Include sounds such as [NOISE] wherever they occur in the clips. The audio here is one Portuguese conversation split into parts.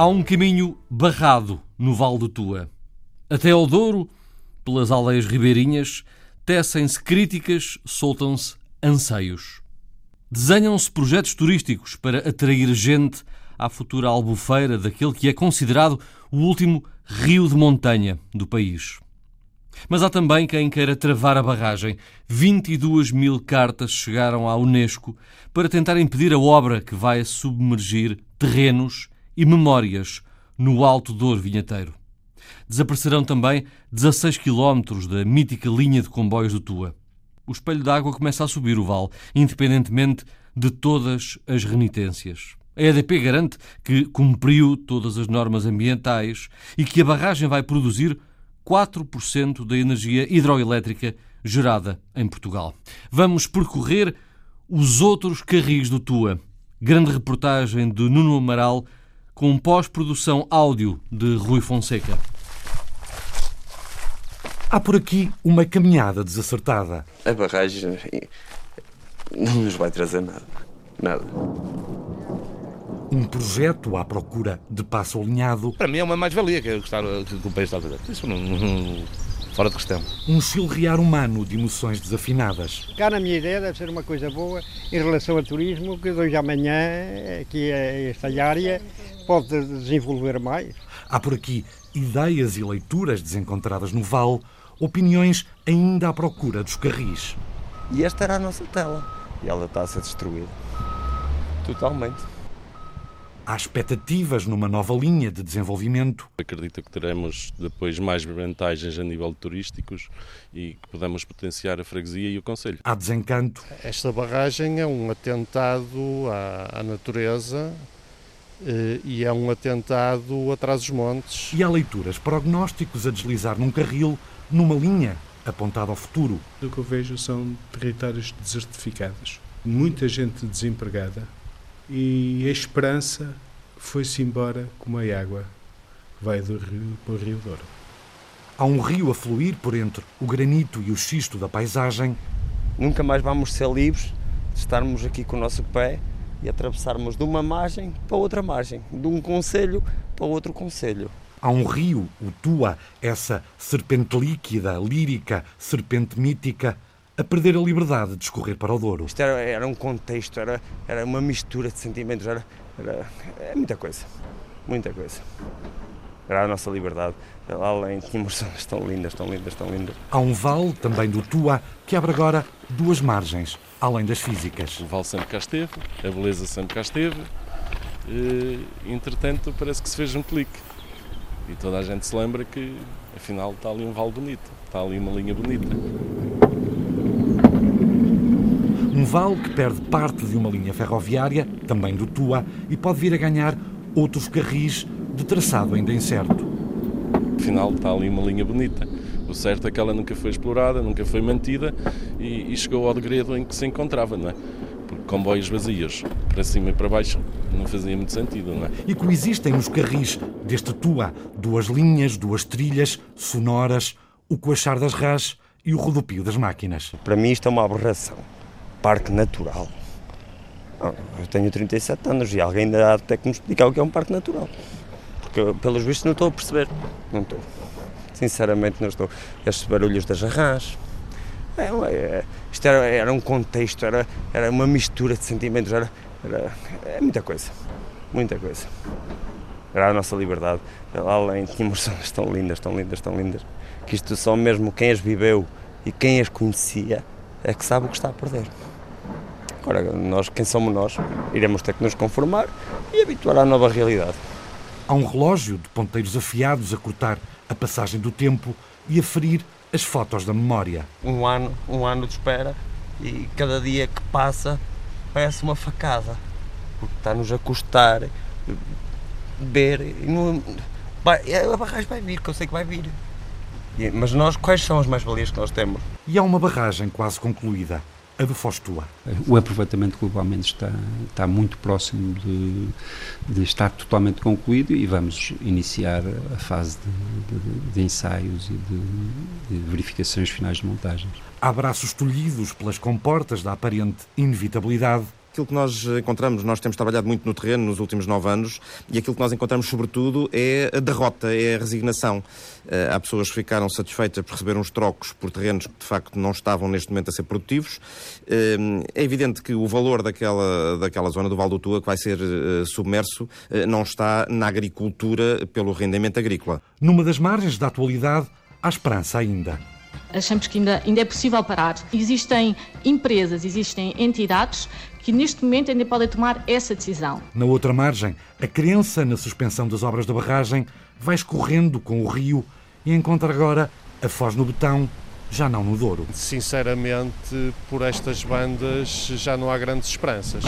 Há um caminho barrado no Val do Tua. Até ao Douro, pelas aldeias ribeirinhas, tecem-se críticas, soltam-se anseios. Desenham-se projetos turísticos para atrair gente à futura albufeira daquele que é considerado o último rio de montanha do país. Mas há também quem queira travar a barragem. 22 mil cartas chegaram à Unesco para tentar impedir a obra que vai submergir terrenos e memórias no Alto Douro Vinheteiro. Desaparecerão também 16 quilómetros da mítica linha de comboios do Tua. O espelho d'água começa a subir o vale, independentemente de todas as renitências. A EDP garante que cumpriu todas as normas ambientais e que a barragem vai produzir 4% da energia hidroelétrica gerada em Portugal. Vamos percorrer os outros carris do Tua. Grande reportagem de Nuno Amaral com pós-produção áudio de Rui Fonseca. Há por aqui uma caminhada desacertada. A barragem não nos vai trazer nada. Nada. Um projeto à procura de passo alinhado. Para mim é uma mais-valia que, que, que o país está a fazer. Isso não, não, fora de questão. Um chilrear humano de emoções desafinadas. Cá na minha ideia deve ser uma coisa boa em relação ao turismo, que de hoje à amanhã aqui esta área pode desenvolver mais. Há por aqui ideias e leituras desencontradas no Val, opiniões ainda à procura dos carris. E esta era a nossa tela. E ela está a ser destruída. Totalmente. Há expectativas numa nova linha de desenvolvimento. Acredito que teremos depois mais vantagens a nível turísticos e que podemos potenciar a freguesia e o Conselho. Há desencanto. Esta barragem é um atentado à, à natureza e é um atentado atrás dos montes. E há leituras, prognósticos a deslizar num carril, numa linha apontada ao futuro. O que eu vejo são territórios desertificados, muita gente desempregada e a esperança foi-se embora como a água que vai do rio para o Rio Douro. Há um rio a fluir por entre o granito e o xisto da paisagem. Nunca mais vamos ser livres de estarmos aqui com o nosso pé e atravessarmos de uma margem para outra margem, de um conselho para outro conselho. Há um rio, o Tua, essa serpente líquida, lírica, serpente mítica, a perder a liberdade de escorrer para o Douro. Isto era, era um contexto, era, era uma mistura de sentimentos, era, era é muita coisa, muita coisa. Era a nosta liberdade. Lá além tínhamos zonas tão lindas, tão lindas, tão lindas. Há um vale, também do Tua, que abre agora duas margens, além das físicas. O vale sempre cá esteve, a beleza sempre cá esteve. E, entretanto, parece que se fez um clique. E toda a gente se lembra que, afinal, está ali um vale bonito, está ali uma linha bonita. Um vale que perde parte de uma linha ferroviária, também do Tua, e pode vir a ganhar outros carris de traçado ainda incerto. Afinal, está ali uma linha bonita. O certo é que ela nunca foi explorada, nunca foi mantida e, e chegou ao degredo em que se encontrava, não é? Porque comboios vazios, para cima e para baixo, não fazia muito sentido, não é? E coexistem nos carris deste Tua duas linhas, duas trilhas sonoras, o coachar das rás e o rodopio das máquinas. Para mim isto é uma aberração. Parque natural. Eu tenho 37 anos e alguém ainda há até que me explicar o que é um parque natural. Porque, pelos vistos, não estou a perceber. Não estou. Sinceramente, não estou. Estes barulhos das arrãs. É, é, isto era, era, um contexto, era, era uma mistura de sentimentos. Era, era, é muita coisa. Muita coisa. Era a nossa liberdade. Lá além tínhamos zonas tão lindas, tão lindas, tão lindas. Que isto só mesmo quem as viveu e quem as conhecia é que sabe o que está a perder. Agora, nós, quem somos nós, iremos ter que nos conformar e habituar à nova realidade. Há um relógio de ponteiros afiados a cortar a passagem do tempo e a ferir as fotos da memória. Um ano, um ano de espera e cada dia que passa parece uma facada, porque está-nos a custar ver e não, vai, a barragem vai vir, que eu sei que vai vir. Mas nós, quais são as mais-valias que nós temos? E há uma barragem quase concluída, a do Fostua. O aproveitamento globalmente está, está muito próximo de, de estar totalmente concluído e vamos iniciar a fase de, de, de ensaios e de, verificações finais de montagens. Há braços tolhidos pelas comportas da aparente inevitabilidade. Aquilo que nós encontramos, nós temos trabalhado muito no terreno nos últimos nove anos, e aquilo que nós encontramos, sobretudo, é a derrota, é a resignação. Eh, há pessoas que ficaram satisfeitas por receber uns trocos por terrenos que, de facto, não estavam neste momento a ser produtivos. Eh, é evidente que o valor daquela, daquela zona do Val do Tua, que vai ser eh, submerso, não está na agricultura pelo rendimento agrícola. Numa das margens da atualidade, há esperança ainda. Achamos que ainda, ainda é possível parar. Existem empresas, existem entidades que neste momento ainda podem tomar essa decisão. Na outra margem, a crença na suspensão das obras da barragem vai escorrendo com o rio e encontra agora a foz no betão, já não no Douro. Sinceramente, por estas bandas já não há grandes esperanças.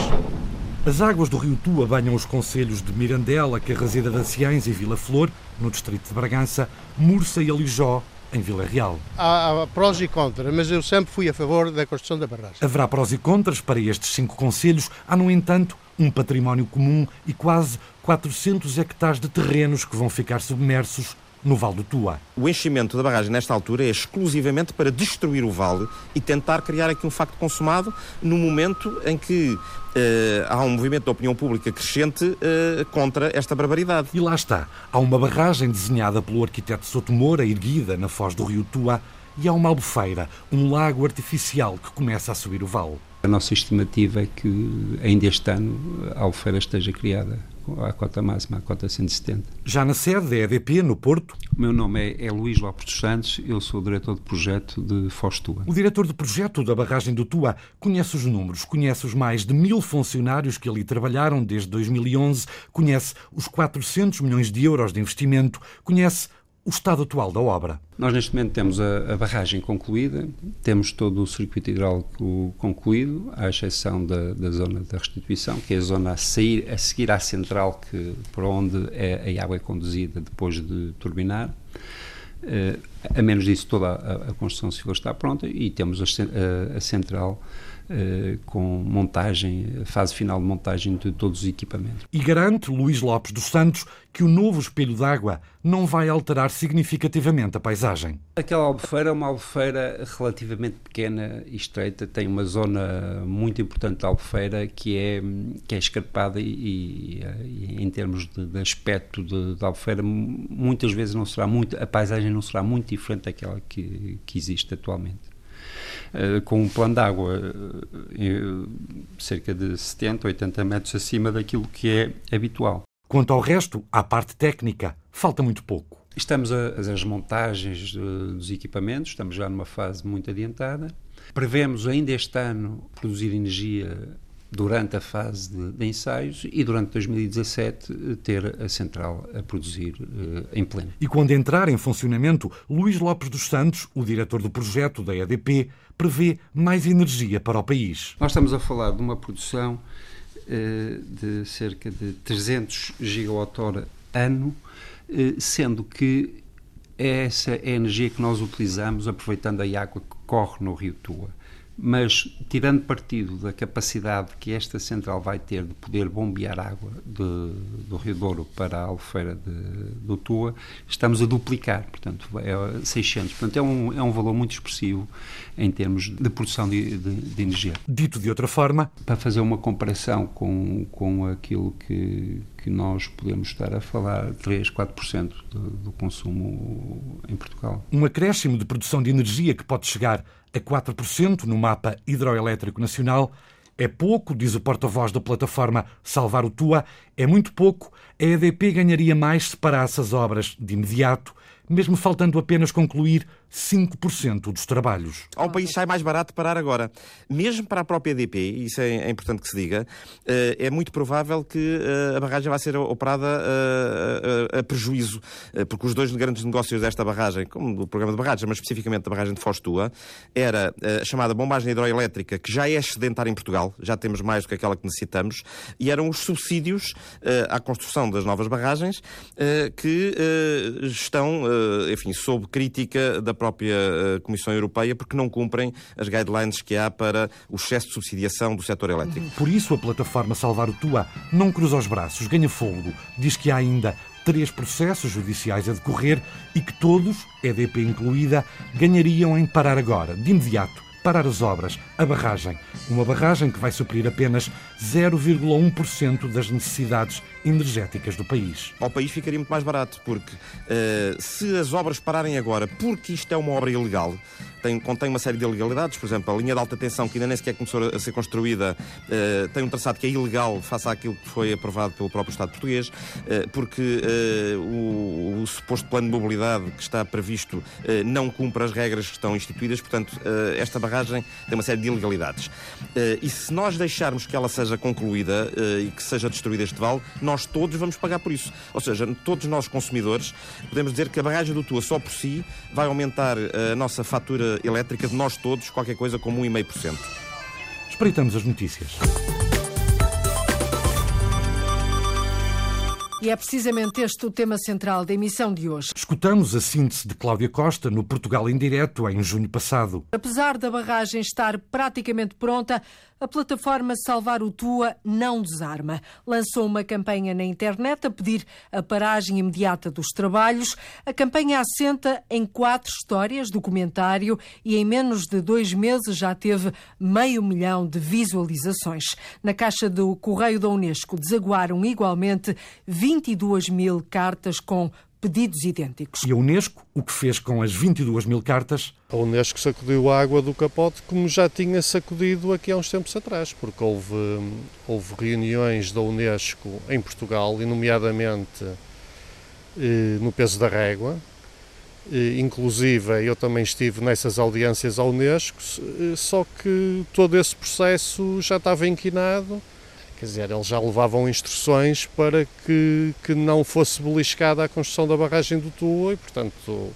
As águas do rio Tua banham os concelhos de Mirandela, Carrazeda da Ciães e Vila Flor, no distrito de Bragança, Mursa e Alijó, em Vila Real. Há, há prós e contras, mas eu sempre fui a favor da construção da barragem. Haverá prós e contras para estes cinco concelhos. Há, no entanto, um património comum e quase 400 hectares de terrenos que vão ficar submersos no Vale do Tua. O enchimento da barragem nesta altura é exclusivamente para destruir o vale e tentar criar aqui um facto consumado no momento em que uh, há um movimento de opinião pública crescente uh, contra esta barbaridade. E lá está. Há uma barragem desenhada pelo arquiteto Sotomora, erguida na foz do rio Tua, e há uma albufeira, um lago artificial que começa a subir o vale. A nossa estimativa é que ainda este ano a albufeira esteja criada à cota máxima, à cota 170. Já na sede da EDP, no Porto? O meu nome é, é Luís Lopes dos Santos, eu sou o diretor de projeto de Foz Tua. O diretor de projeto da barragem do Tua conhece os números, conhece os mais de mil funcionários que ali trabalharam desde 2011, conhece os 400 milhões de euros de investimento, conhece o estado atual da obra. Nós neste momento temos a, a, barragem concluída, temos todo o circuito hidráulico concluído, à exceção da, da, zona da restituição, que é a zona a, sair, a seguir à central que, por onde é, a água é conduzida depois de turbinar. Uh, a menos disso, toda a, a, construção civil está pronta e temos a, a central uh, com montagem, fase final de montagem de todos os equipamentos. E garante Luís Lopes dos Santos que o novo espelho d'água não vai alterar significativamente a paisagem. Aquela albufeira é uma albufeira relativamente pequena e estreita, tem uma zona muito importante da albufeira que é, que é escarpada e, e, e em termos de, de aspecto da albufeira muitas vezes não será muito, a paisagem não será muito diferente daquela que, que existe atualmente. Uh, com um plano de água uh, cerca de 70, 80 metros acima daquilo que é habitual. Quanto ao resto, à parte técnica, falta muito pouco. Estamos a fazer as montagens dos equipamentos, estamos já numa fase muito adiantada. Prevemos ainda este ano produzir energia durante a fase de, de, ensaios e durante 2017 ter a central a produzir uh, em pleno. E quando entrar em funcionamento, Luís Lopes dos Santos, o diretor do projeto da EDP, prevê mais energia para o país. Nós estamos a falar de uma produção eh, de cerca de 300 gigawatt-hora ano, eh, sendo que essa é a energia que nós utilizamos aproveitando a água que corre no rio Tua mas tirando partido da capacidade que esta central vai ter de poder bombear água de, do Rio Douro para a Albufeira de, do Tua, estamos a duplicar, portanto, é 600. Portanto, é um, é um valor muito expressivo em termos de produção de, de, de energia. Dito de outra forma... Para fazer uma comparação com, com aquilo que, que nós podemos estar a falar, 3, 4% do, do consumo em Portugal. Um acréscimo de produção de energia que pode chegar a 4% no mapa hidroelétrico nacional é pouco, diz o porta-voz da plataforma Salvar o Tua, é muito pouco. A EDP ganharia mais se parasse as obras de imediato mesmo faltando apenas concluir 5% dos trabalhos. Ao país sai mais barato parar agora. Mesmo para a própria EDP, isso é, é importante que se diga, eh, é muito provável que eh, a barragem vai ser operada a, a, a prejuízo, eh, porque os dois grandes negócios desta barragem, como do programa de barragens, mas especificamente da barragem de Fostua, era a chamada bombagem hidroelétrica, que já é excedentária em Portugal, já temos mais do que aquela que necessitamos, e eram os subsídios à construção das novas barragens que estão eh, enfim, sob crítica da própria eh, Comissão Europeia porque não cumprem as guidelines que há para o excesso de subsidiação do setor elétrico. Por isso, a plataforma Salvar o Tua não cruza os braços, ganha fôlego, diz que há ainda três processos judiciais a decorrer e que todos, EDP incluída, ganhariam em parar agora, de imediato, parar as obras, a barragem. Uma barragem que vai suprir apenas 0,1% das necessidades energéticas do país. Ao país ficaria muito mais barato, porque uh, se as obras pararem agora, porque isto é uma obra ilegal, tem, contém uma série de ilegalidades, por exemplo, a linha de alta tensão, que ainda nem sequer começou a ser construída, uh, tem um traçado que é ilegal face àquilo que foi aprovado pelo próprio Estado português, uh, porque o, o, suposto plano de mobilidade que está previsto não cumpre as regras que estão instituídas, portanto, esta barragem tem uma série de ilegalidades. e se nós deixarmos que ela seja concluída e que seja destruída este vale, todos vamos pagar por isso. Ou seja, todos nós consumidores podemos dizer que a barragem do Tua só por si vai aumentar a nossa fatura elétrica de nós todos qualquer coisa como 1,5%. Espreitamos as notícias. E é precisamente este o tema central da emissão de hoje. Escutamos a síntese de Cláudia Costa no Portugal em Direto em junho passado. Apesar da barragem estar praticamente pronta, a plataforma Salvar o Tua não desarma. Lançou uma campanha na internet a pedir a paragem imediata dos trabalhos. A campanha assenta em quatro histórias, documentário, e em menos de dois meses já teve meio milhão de visualizações. Na caixa do Correio da Unesco desaguaram igualmente 22 mil cartas com pedidos idênticos. E a Unesco, o que fez com as 22 mil cartas? A Unesco sacudiu a água do capote como já tinha sacudido aqui há uns tempos atrás, porque houve, houve reuniões da Unesco em Portugal, e nomeadamente eh, no peso da régua. Eh, inclusive, eu também estive nessas audiências à Unesco, eh, só que todo esse processo já estava inquinado Quer dizer, eles já levavam instruções para que, que não fosse beliscada a construção da barragem do Tua e, portanto,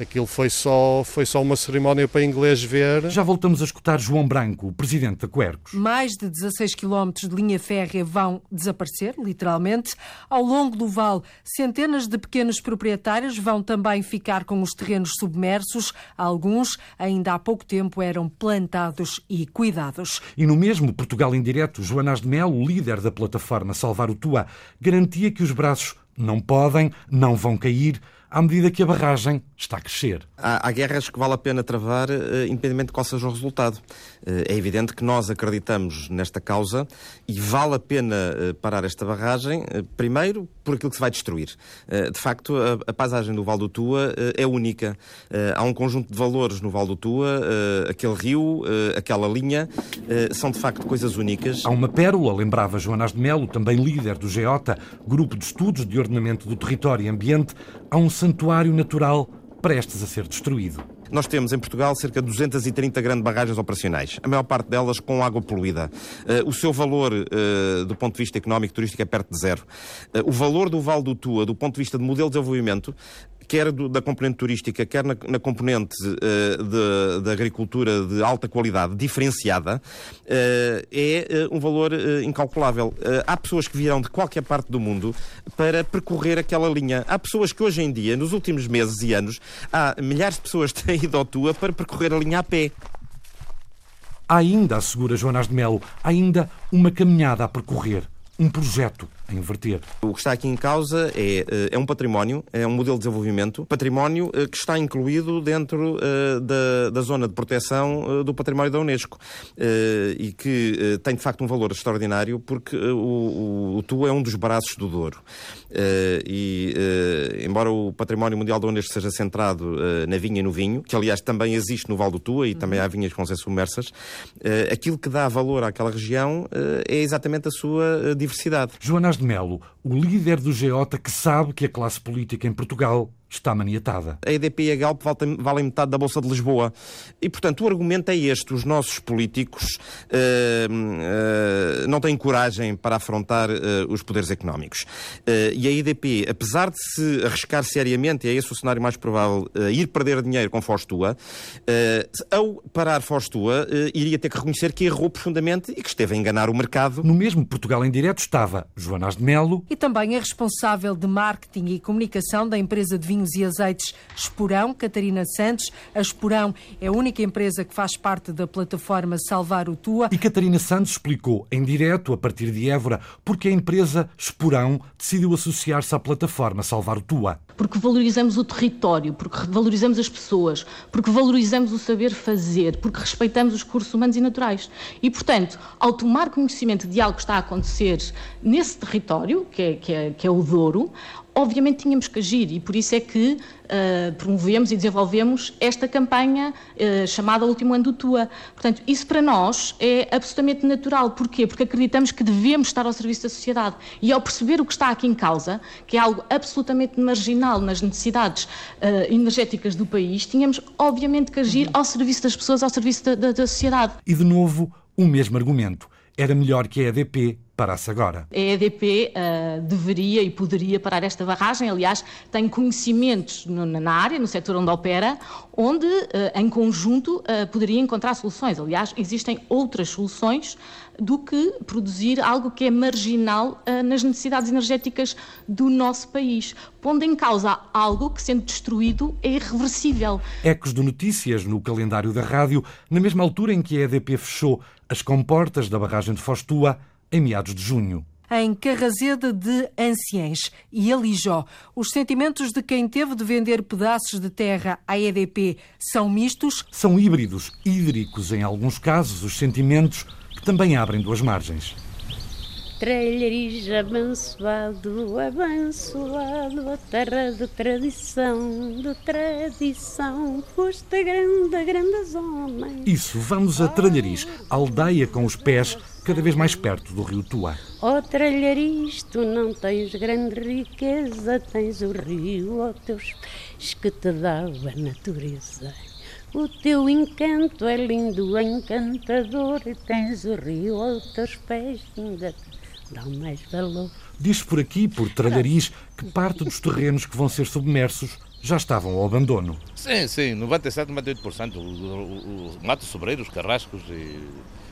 Aquilo foi só, foi só uma cerimónia para inglês ver. Já voltamos a escutar João Branco, o presidente da Quercos. Mais de 16 quilómetros de linha férrea vão desaparecer, literalmente. Ao longo do vale, centenas de pequenos proprietários vão também ficar com os terrenos submersos. Alguns, ainda há pouco tempo, eram plantados e cuidados. E no mesmo Portugal em Direto, Joanás de Melo, líder da plataforma Salvar o Tua, garantia que os braços não podem, não vão cair à medida que a barragem está a crescer. Há, há guerras que vale a pena travar, uh, independentemente de qual seja o resultado. Uh, é evidente que nós acreditamos nesta causa e vale a pena uh, parar esta barragem, primeiro por aquilo que se vai destruir. de facto, a, paisagem do Val do Tua é única. há um conjunto de valores no Val do Tua, aquele rio, aquela linha, são de facto coisas únicas. Há uma pérola, lembrava Joanas de Melo, também líder do GEOTA, Grupo de Estudos de Ordenamento do Território e Ambiente, há um santuário natural prestes a ser destruído. Nós temos em Portugal cerca de 230 grandes barragens operacionais, a maior parte delas com água poluída. Uh, o seu valor, uh, do ponto de vista económico e turístico, é perto de zero. Uh, o valor do Val do Tua, do ponto de vista de modelo de desenvolvimento, quer do, da componente turística, quer na, na componente uh, da agricultura de alta qualidade, diferenciada, uh, é uh, um valor incalculável. há pessoas que virão de qualquer parte do mundo para percorrer aquela linha. Há pessoas que hoje em dia, nos últimos meses e anos, há milhares de pessoas que têm ido ao Tua para percorrer a linha a pé. Há ainda, assegura Jonas de Melo, ainda uma caminhada a percorrer um projeto inverter. O que está aqui em causa é, eh, é um património, é um modelo de desenvolvimento, património eh, que está incluído dentro uh, da, da zona de proteção do património da Unesco e que tem de facto um valor extraordinário porque o, o, o Tu é um dos braços do Douro. e embora o património mundial da Unesco seja centrado na vinha e no vinho, que aliás também existe no Val do Tua e também há vinhas que vão ser submersas, aquilo que dá valor àquela região é exatamente a sua diversidade. Joanas de Melo, o líder do Geota que sabe que a classe política em Portugal está maniatada. A EDP e a Galp valem metade da Bolsa de Lisboa. E, portanto, o argumento é este. Os nossos políticos uh, uh, não têm coragem para afrontar uh, os poderes económicos. e a EDP, apesar de se arriscar seriamente, e é esse o cenário mais provável, ir perder dinheiro com Fostua, ao parar Fostua, iria ter que reconhecer que errou profundamente e que esteve a enganar o mercado. No mesmo Portugal em Direto estava Joanas de Melo. E também a responsável de marketing e comunicação da empresa de vinho vinhos e azeites Esporão, Catarina Santos. A Esporão é a única empresa que faz parte da plataforma Salvar o Tua. E Catarina Santos explicou em direto, a partir de Évora, porque a empresa Esporão decidiu associar-se à plataforma Salvar o Tua. Porque valorizamos o território, porque valorizamos as pessoas, porque valorizamos o saber fazer, porque respeitamos os recursos humanos e naturais. E, portanto, ao tomar conhecimento de algo que está a acontecer nesse território, que é, que é, que é o Douro, obviamente tínhamos que agir e por isso é que uh, promovemos e desenvolvemos esta campanha uh, chamada Último Ano do Tua. Portanto, isso para nós é absolutamente natural. Porquê? Porque acreditamos que devemos estar ao serviço da sociedade. E ao perceber o que está aqui em causa, que é algo absolutamente marginal nas necessidades uh, energéticas do país, tínhamos obviamente que agir ao serviço das pessoas, ao serviço da, da, da sociedade. E de novo, o mesmo argumento. Era melhor que a EDP parasse agora. A EDP uh, deveria e poderia parar esta barragem. Aliás, tem conhecimentos no, na área, no setor onde opera, onde, uh, em conjunto, uh, poderia encontrar soluções. Aliás, existem outras soluções do que produzir algo que é marginal nas necessidades energéticas do nosso país, pondo em causa algo que, sendo destruído, é irreversível. Ecos de notícias no calendário da rádio, na mesma altura em que a EDP fechou as comportas da barragem de Fostua, em meados de junho em Carrazeda de Anciães e Alijó. Os sentimentos de quem teve de vender pedaços de terra à EDP são mistos? São híbridos, hídricos em alguns casos, os sentimentos que também abrem duas margens. Trelhariz abençoado, abençoado, a terra de tradição, de tradição, foste grande, grande homem. Isso, vamos a Trelhariz, aldeia com os pés cada vez mais perto do rio Tua. Ó oh, Trelhariz, tu não tens grande riqueza, tens o rio aos teus pés que te dá a natureza. O teu encanto é lindo, encantador, e tens o rio aos teus pés ainda dá mais valor. Diz por aqui, por Tralhariz, que parte dos terrenos que vão ser submersos já estavam ao abandono. Sim, sim, 97, 98%. O, o, o mato sobreiro, os carrascos e,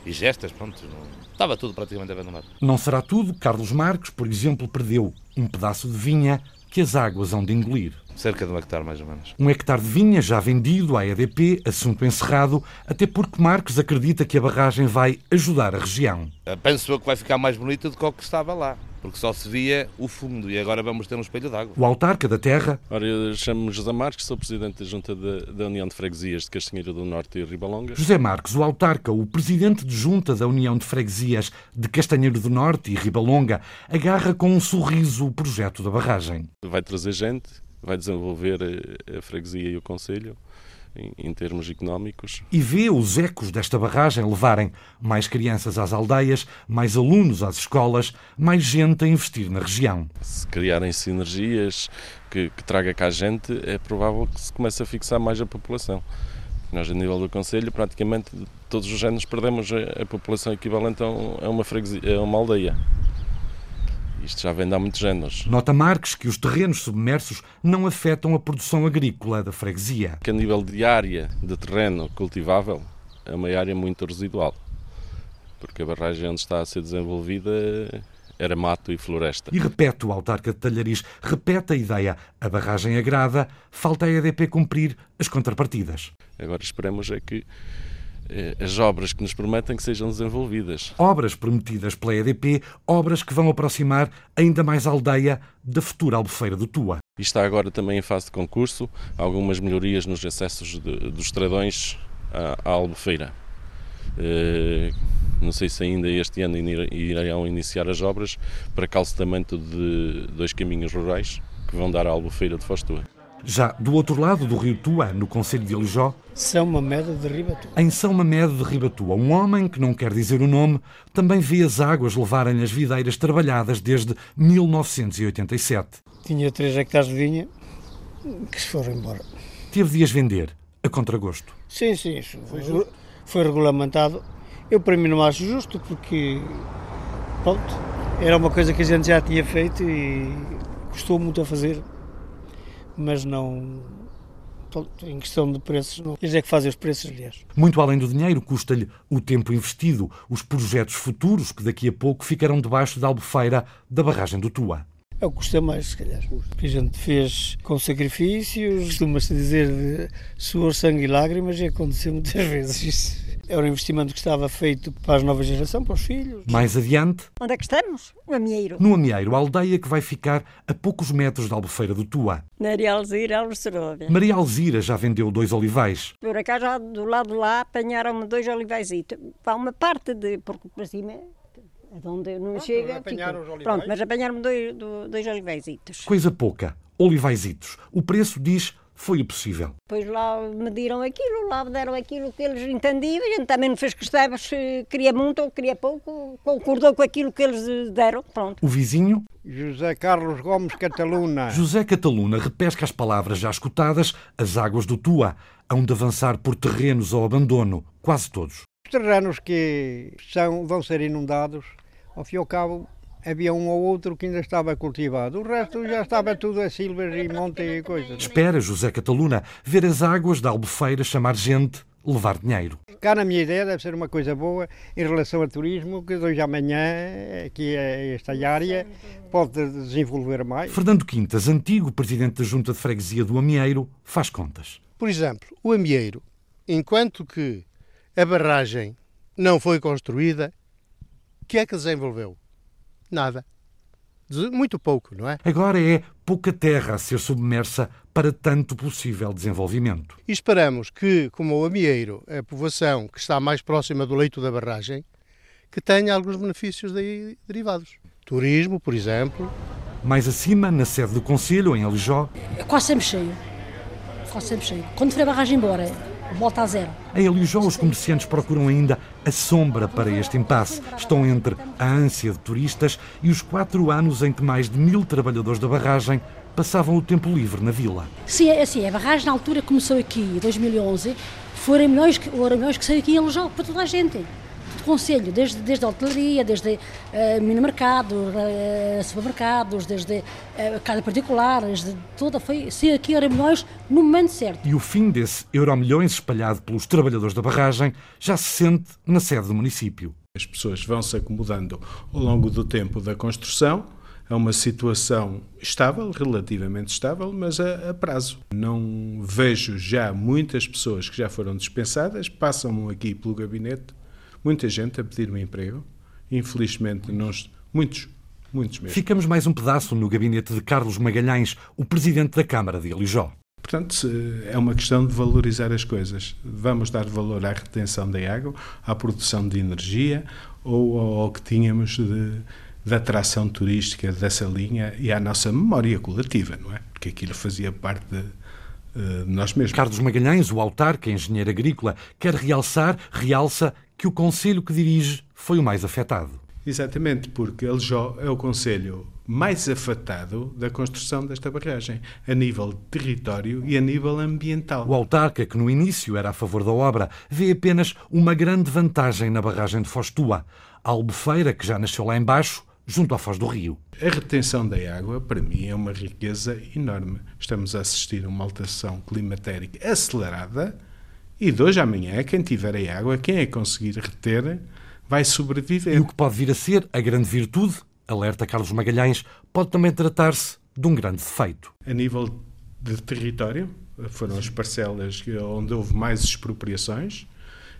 e gestas, pronto, não, estava tudo praticamente abandonado. Não será tudo. Carlos Marques, por exemplo, perdeu um pedaço de vinha que as águas hão de engolir. Cerca de um hectare, mais ou menos. Um hectare de vinha já vendido à EDP, assunto encerrado, até porque Marcos acredita que a barragem vai ajudar a região. Penso eu que vai ficar mais bonita do que o que estava lá porque só se via o fundo e agora vamos ter um espelho d'água. O autarca da terra. Ora, eu chamo-me José Marques, sou presidente da Junta da, da União de Freguesias de Castanheira do Norte e Ribalonga. José Marques, o autarca, o presidente de Junta da União de Freguesias de Castanheiro do Norte e Ribalonga, agarra com um sorriso o projeto da barragem. Vai trazer gente, vai desenvolver a, a freguesia e o Conselho em, termos económicos. E vê os ecos desta barragem levarem mais crianças às aldeias, mais alunos às escolas, mais gente a investir na região. Se criarem sinergias que, que traga cá gente, é provável que se comece a fixar mais a população. Nós, a nível do Conselho, praticamente todos os anos perdemos a, a população equivalente a, uma, freguesia, a uma aldeia. Isto já vem de há muitos anos. Nota Marques que os terrenos submersos não afetam a produção agrícola da freguesia. Que a nível de área de terreno cultivável é uma área muito residual, porque a barragem onde está a ser desenvolvida era mato e floresta. E repete o autarca de Talhariz, repete a ideia. A barragem agrada, falta a EDP cumprir as contrapartidas. Agora esperemos é que as obras que nos prometem que sejam desenvolvidas. Obras prometidas pela EDP, obras que vão aproximar ainda mais a aldeia da futura albufeira do Tua. E está agora também em fase de concurso algumas melhorias nos acessos de, dos estradões à, à albufeira. Uh, não sei se ainda este ano irão iniciar as obras para calcetamento de dois caminhos rurais que vão dar à albufeira de Fostua. Já do outro lado do rio Tua, no Conselho de Alijó, São Mamede de Ribatua. Em São Mamede de Ribatua, um homem que não quer dizer o nome também vê as águas levarem as videiras trabalhadas desde 1987. Tinha 3 hectares de vinha que se foram embora. Teve de as vender, a contragosto. Sim, sim, isso foi, foi regulamentado. Eu para mim não acho justo porque, pronto, era uma coisa que a gente já tinha feito e custou muito a fazer mas não. Em questão de preços, não. eles é que fazem os preços, aliás. Muito além do dinheiro, custa-lhe o tempo investido, os projetos futuros que daqui a pouco ficarão debaixo da albufeira da barragem do Tua. É o que custa mais, se calhar. A gente fez com sacrifícios, costuma-se dizer de suor, sangue e lágrimas, e aconteceu muitas [LAUGHS] vezes isso. Era um investimento que estava feito para a nova geração, para os filhos. Mais adiante. Onde é que estamos? No Amieiro. No Amieiro, a aldeia que vai ficar a poucos metros da Albufeira do Tua. Maria Alzira Alceróvia. Maria Alzira já vendeu dois olivais. Por acaso, do lado de lá, apanharam-me dois olivais. Para uma parte de. Porque para cima é onde não chega. Pronto, mas apanharam-me dois, dois olivaisitos. Coisa pouca. Olivaisitos. O preço diz foi o possível. Pois lá mediram aquilo, lá deram aquilo que eles entendiam, a gente também não fez questão se queria muito ou queria pouco, concordou com aquilo que eles deram, pronto. O vizinho? José Carlos Gomes Cataluna. [LAUGHS] José Cataluna repesca as palavras já escutadas, as águas do Tua, hão de avançar por terrenos ao abandono, quase todos. Os terrenos que são, vão ser inundados, ao fim e ao cabo, havia um ou outro que ainda estava cultivado. O resto já estava tudo a silvas e monte e coisas. Espera, José Cataluna, ver as águas da Albufeira chamar gente, levar dinheiro. Cá na minha ideia deve ser uma coisa boa em relação ao turismo, que de hoje amanhã, aqui é esta área, pode desenvolver mais. Fernando Quintas, antigo presidente da Junta de Freguesia do Amieiro, faz contas. Por exemplo, o Amieiro, enquanto que a barragem não foi construída, o que é que desenvolveu? Nada. Muito pouco, não é? Agora é pouca terra a ser submersa para tanto possível desenvolvimento. E esperamos que, como o Amieiro, a povoação que está mais próxima do leito da barragem, que tenha alguns benefícios daí derivados. Turismo, por exemplo. Mais acima, na sede do Conselho, em Alijó. É quase sempre cheio. Quase sempre cheio. Quando for a barragem embora, volta a zero. Em Alijó, os comerciantes procuram ainda a sombra para este impasse. Estão entre a ânsia de turistas e os quatro anos em que mais de mil trabalhadores da barragem passavam o tempo livre na vila. Sim, é assim, a barragem na altura começou aqui, em 2011, foram milhões que, foram milhões que saiu aqui em Alijó, para toda a gente. Conselho, desde, desde a hotelaria, desde uh, minimercados, uh, supermercados, desde uh, casa particular, desde toda, foi ser aqui era milhões no momento certo. E o fim desse euro-milhões espalhado pelos trabalhadores da barragem já se sente na sede do município. As pessoas vão se acomodando ao longo do tempo da construção, é uma situação estável, relativamente estável, mas a, a, prazo. Não vejo já muitas pessoas que já foram dispensadas, passam aqui pelo gabinete muita gente a pedir um emprego. Infelizmente, nós, muitos, muitos mesmo. Ficamos mais um pedaço no gabinete de Carlos Magalhães, o presidente da Câmara de Alijó. Portanto, é uma questão de valorizar as coisas. Vamos dar valor à retenção da água, à produção de energia ou ao que tínhamos de, de atração turística dessa linha e à nossa memória coletiva, não é? Porque aquilo fazia parte de, eh, nós mesmos. Carlos Magalhães, o autarca, engenheiro agrícola, quer realçar, realça que o conselho que dirige foi o mais afetado. Exatamente, porque Aljó é o conselho mais afetado da construção desta barragem, a nível de território e a nível ambiental. O autarca, que no início era a favor da obra, vê apenas uma grande vantagem na barragem de Fostua. A albufeira, que já nasceu lá embaixo, junto à foz do rio. A retenção da água, para mim, é uma riqueza enorme. Estamos a assistir a uma alteração climatérica acelerada e de hoje à amanhã, quem tiver a água, quem a conseguir reter, vai sobreviver. E o que pode vir a ser a grande virtude, alerta Carlos Magalhães, pode também tratar-se de um grande defeito. A nível de território, foram as parcelas onde houve mais expropriações,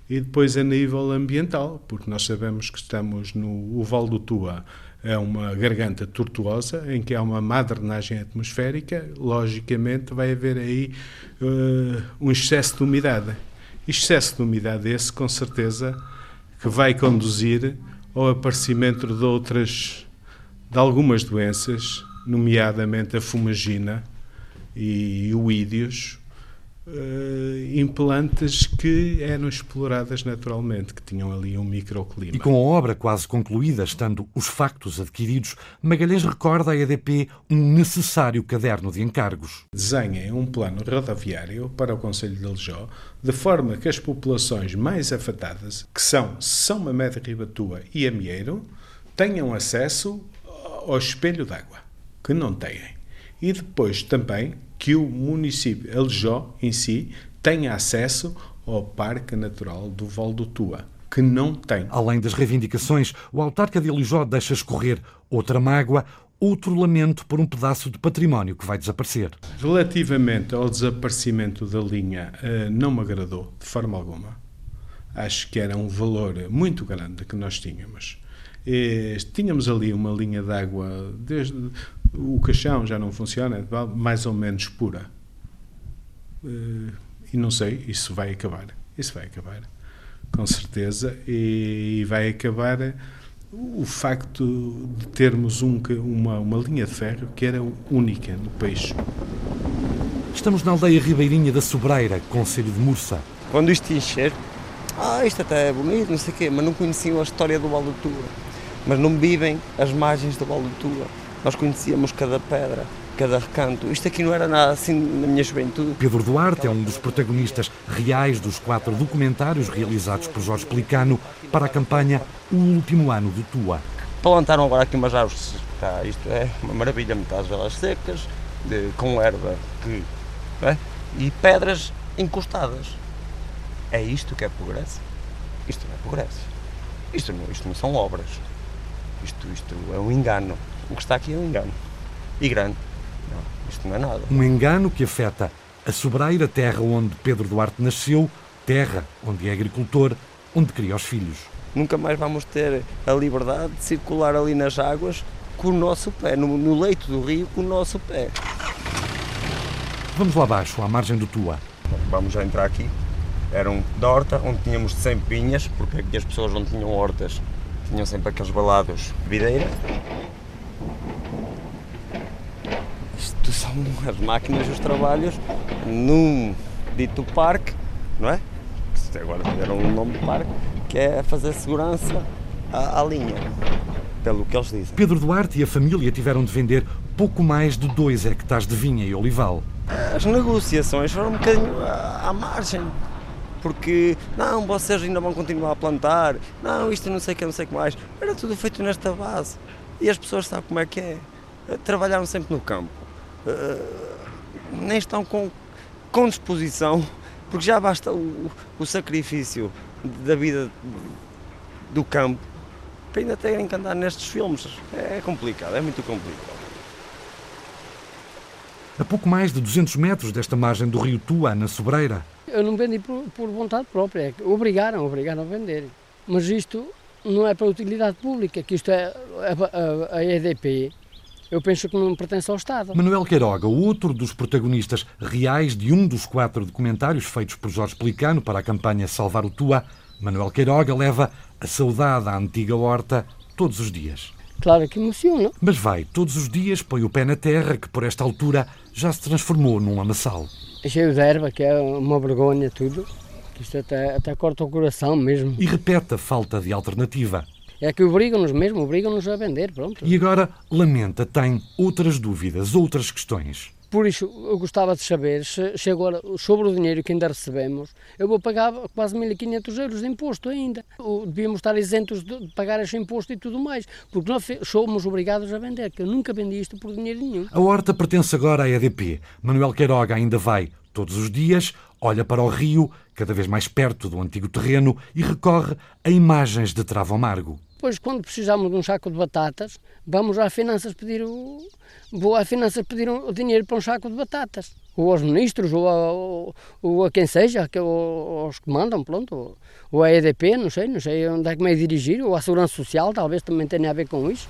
e depois a nível ambiental, porque nós sabemos que estamos no o Val do Tua, é uma garganta tortuosa em que há uma má drenagem atmosférica, logicamente vai haver aí uh, um excesso de umidade excesso de umidade esse, com certeza, que vai conduzir ao aparecimento de outras, de algumas doenças, nomeadamente a fumagina e o ídeos, uh, implantes que eram exploradas naturalmente, que tinham ali um microclima. E com a obra quase concluída, estando os factos adquiridos, Magalhães recorda à EDP um necessário caderno de encargos. Desenhem um plano rodoviário para o Conselho de Aljó, de forma que as populações mais afetadas, que são São Mamede Ribatua e Amieiro, tenham acesso ao espelho d'água, que não têm. E depois também que o município Aljó em si tenha acesso ao Parque Natural do Val do Tua, que não tem. Além das reivindicações, o autarca de Alijó deixa escorrer outra mágoa, outro lamento por um pedaço de património que vai desaparecer. Relativamente ao desaparecimento da linha, eh, não me agradou de forma alguma. Acho que era um valor muito grande que nós tínhamos. E tínhamos ali uma linha de água, desde o caixão já não funciona, mais ou menos pura. Eh, e não sei, isso vai acabar. Isso vai acabar, com certeza, e vai acabar o facto de termos um, uma, uma linha de ferro que era única no país. Estamos na aldeia ribeirinha da Sobreira, Conselho de Mursa. Quando isto encher, ah, isto até é bonito, não sei o quê, mas não conheciam a história do Val do Tua. Mas não vivem as margens do Val do Tua. Nós conhecíamos cada pedra, cada recanto. Isto aqui não era nada assim na minha juventude. Pedro Duarte é um dos protagonistas reais dos quatro documentários realizados por Jorge Pelicano para a campanha O Último Ano do Tua. Plantaram agora aqui umas árvores, tá, isto é uma maravilha, metade delas secas, de, com erva que, é? e pedras encostadas. É isto que é progresso? Isto não é progresso. Isto não, isto não são obras. Isto, isto é um engano. O que está aqui é um engano. E grande. Não, isto não é nada. Um engano que afeta a sobreira terra onde Pedro Duarte nasceu, terra onde é agricultor, onde cria os filhos. Nunca mais vamos ter a liberdade de circular ali nas águas com o nosso pé, no, no leito do rio com o nosso pé. Vamos lá abaixo, à margem do Tua. Vamos já entrar aqui. Era um de horta, onde tínhamos sempre pinhas, porque aqui as pessoas não tinham hortas, tinham sempre aqueles balados de videira. Isto são as máquinas e os trabalhos num dito parque, não é? Que agora deram um nome de parque, que é fazer segurança à, à linha, pelo que eles dizem. Pedro Duarte e a família tiveram de vender pouco mais de 2 hectares de vinha e olival. As negociações foram um bocadinho à, à margem porque não, vocês ainda vão continuar a plantar, não, isto não sei o que, não sei o que mais. Era tudo feito nesta base. E as pessoas sabem como é que é. Trabalharam sempre no campo. Uh, nem estão com, com disposição, porque já basta o, o sacrifício da vida do campo para ainda terem que andar nestes filmes. É complicado, é muito complicado. A pouco mais de 200 metros desta margem do rio Tua, na Sobreira. Eu não vendi por, por vontade própria, é obrigaram, obrigaram a vender. Mas isto não é para utilidade pública, que isto é a, a, a EDP eu penso que não pertence ao Estado. Manuel Queiroga, outro dos protagonistas reais de um dos quatro documentários feitos por Jorge Pelicano para a campanha Salvar o Tua, Manuel Queiroga leva a saudade à antiga horta todos os dias. Claro que emociona. Mas vai, todos os dias põe o pé na terra que por esta altura já se transformou num lamaçal. Cheio de erva, que é uma vergonha tudo. Isto até, até corta o coração mesmo. E repete a falta de alternativa. É que obrigam-nos mesmo, obrigam-nos a vender, pronto. E agora lamenta, tem outras dúvidas, outras questões. Por isso, eu gostava de saber se, se agora, sobre o dinheiro que ainda recebemos, eu vou pagar quase 1.500 euros de imposto ainda. Devíamos estar isentos de pagar esse imposto e tudo mais, porque nós somos obrigados a vender, que eu nunca vendi isto por dinheiro nenhum. A horta pertence agora à EDP. Manuel Queiroga ainda vai todos os dias, olha para o rio, cada vez mais perto do antigo terreno, e recorre a imagens de travo amargo. Depois, quando precisamos de um saco de batatas, vamos às finanças pedir o, vou às finanças pedir o dinheiro para um saco de batatas. Ou aos ministros, ou a, ou, ou a quem seja, que, ou, aos que mandam, pronto. Ou a EDP, não sei, não sei onde é que me é dirigir, ou a Segurança Social, talvez também tenha a ver com isso.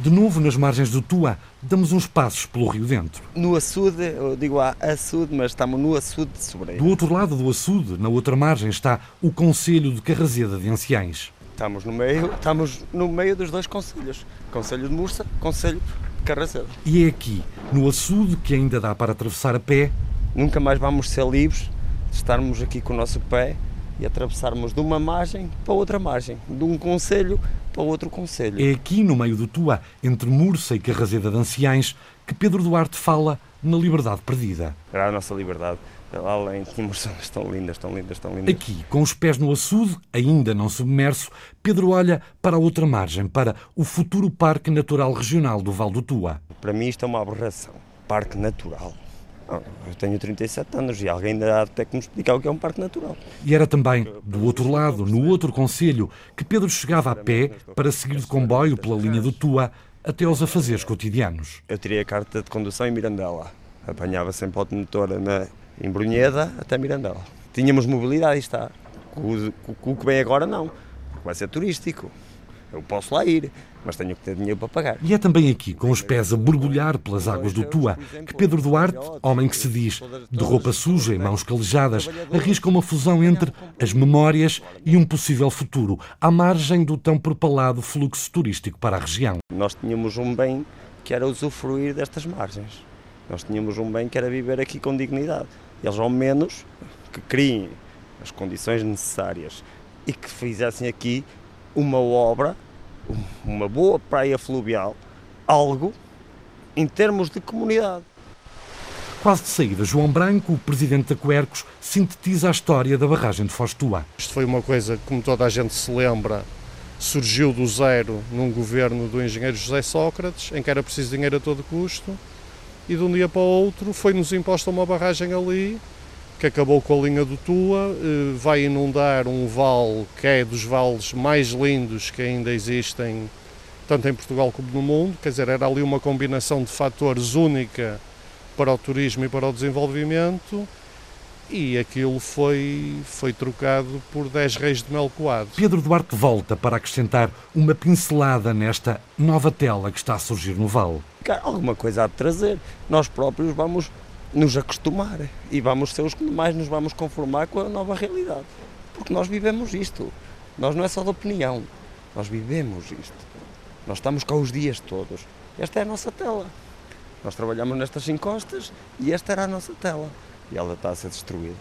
De novo, nas margens do Tua, damos uns passos pelo rio dentro. No açude, eu digo a açude, mas estamos no açude de Sobreira. Do outro lado do açude, na outra margem, está o Conselho de Carrazeda de Anciães. Estamos no meio, estamos no meio dos dois conselhos. Conselho de Mursa, Conselho de Carracedo. E é aqui, no açude, que ainda dá para atravessar a pé. Nunca mais vamos ser livres de estarmos aqui com o nosso pé e atravessarmos de uma margem para outra margem, de um conselho para outro conselho. É aqui, no meio do Tua, entre Mursa e Carrazeda de Anciães, que Pedro Duarte fala na liberdade perdida. Era a nossa liberdade além tínhamos zonas tão lindas, tão lindas, tão lindas. Aqui, com os pés no açude, ainda não submerso, Pedro olha para a outra margem, para o futuro Parque Natural Regional do Val do Tua. Para mim isto é uma aberração. Parque Natural. Ah, eu tenho 37 anos e alguém ainda há até que me explicar o que é um parque natural. E era também do outro lado, no outro concelho, que Pedro chegava a pé para seguir de comboio pela linha do Tua até aos afazeres cotidianos. Eu tirei a carta de condução em Mirandela. Apanhava sempre automotora na em Brunheda até Mirandela. Tínhamos mobilidade, está. Com o que vem agora, não. Vai ser turístico. Eu posso lá ir, mas tenho que ter dinheiro para pagar. E é também aqui, com os pés a borbulhar pelas águas do Tua, que Pedro Duarte, homem que se diz de roupa suja e mãos calejadas, arrisca uma fusão entre as memórias e um possível futuro, à margem do tão propalado fluxo turístico para a região. Nós tínhamos um bem que era usufruir destas margens. Nós tínhamos um bem que era viver aqui com dignidade. Eles, ao menos, que criem as condições necessárias e que fizessem aqui uma obra, uma boa praia fluvial, algo em termos de comunidade. Quase de saída, João Branco, o presidente da Coercos, sintetiza a história da barragem de Fostua. Isto foi uma coisa, como toda a gente se lembra, surgiu do zero num governo do engenheiro José Sócrates, em que era preciso dinheiro a todo custo, e de um dia para o outro foi-nos imposta uma barragem ali, que acabou com a linha do Tua, eh, vai inundar um vale que é dos vales mais lindos que ainda existem, tanto em Portugal como no mundo, quer dizer, era ali uma combinação de fatores única para o turismo e para o desenvolvimento, e aquilo foi, foi trocado por 10 reis de mel coado. Pedro Duarte volta para acrescentar uma pincelada nesta nova tela que está a surgir no Vale. Alguma coisa há de trazer. Nós próprios vamos nos acostumar e vamos ser os que mais nos vamos conformar com a nova realidade. Porque nós vivemos isto. Nós não é só de opinião, nós vivemos isto. Nós estamos cá os dias todos. Esta é a nossa tela. Nós trabalhamos nestas encostas e esta era a nossa tela. E ela está a ser destruída.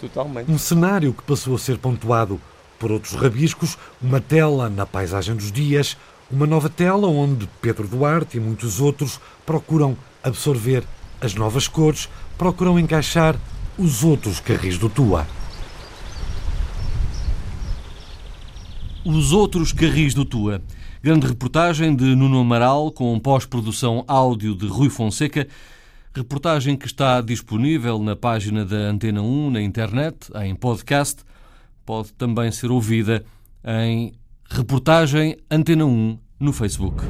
Totalmente. Um cenário que passou a ser pontuado por outros rabiscos, uma tela na paisagem dos dias, uma nova tela onde Pedro Duarte e muitos outros procuram absorver as novas cores procuram encaixar os outros carris do Tua. Os outros carris do Tua. Grande reportagem de Nuno Amaral com pós-produção áudio de Rui Fonseca. Reportagem que está disponível na página da Antena 1 na internet, em podcast. Pode também ser ouvida em Reportagem Antena 1 no Facebook.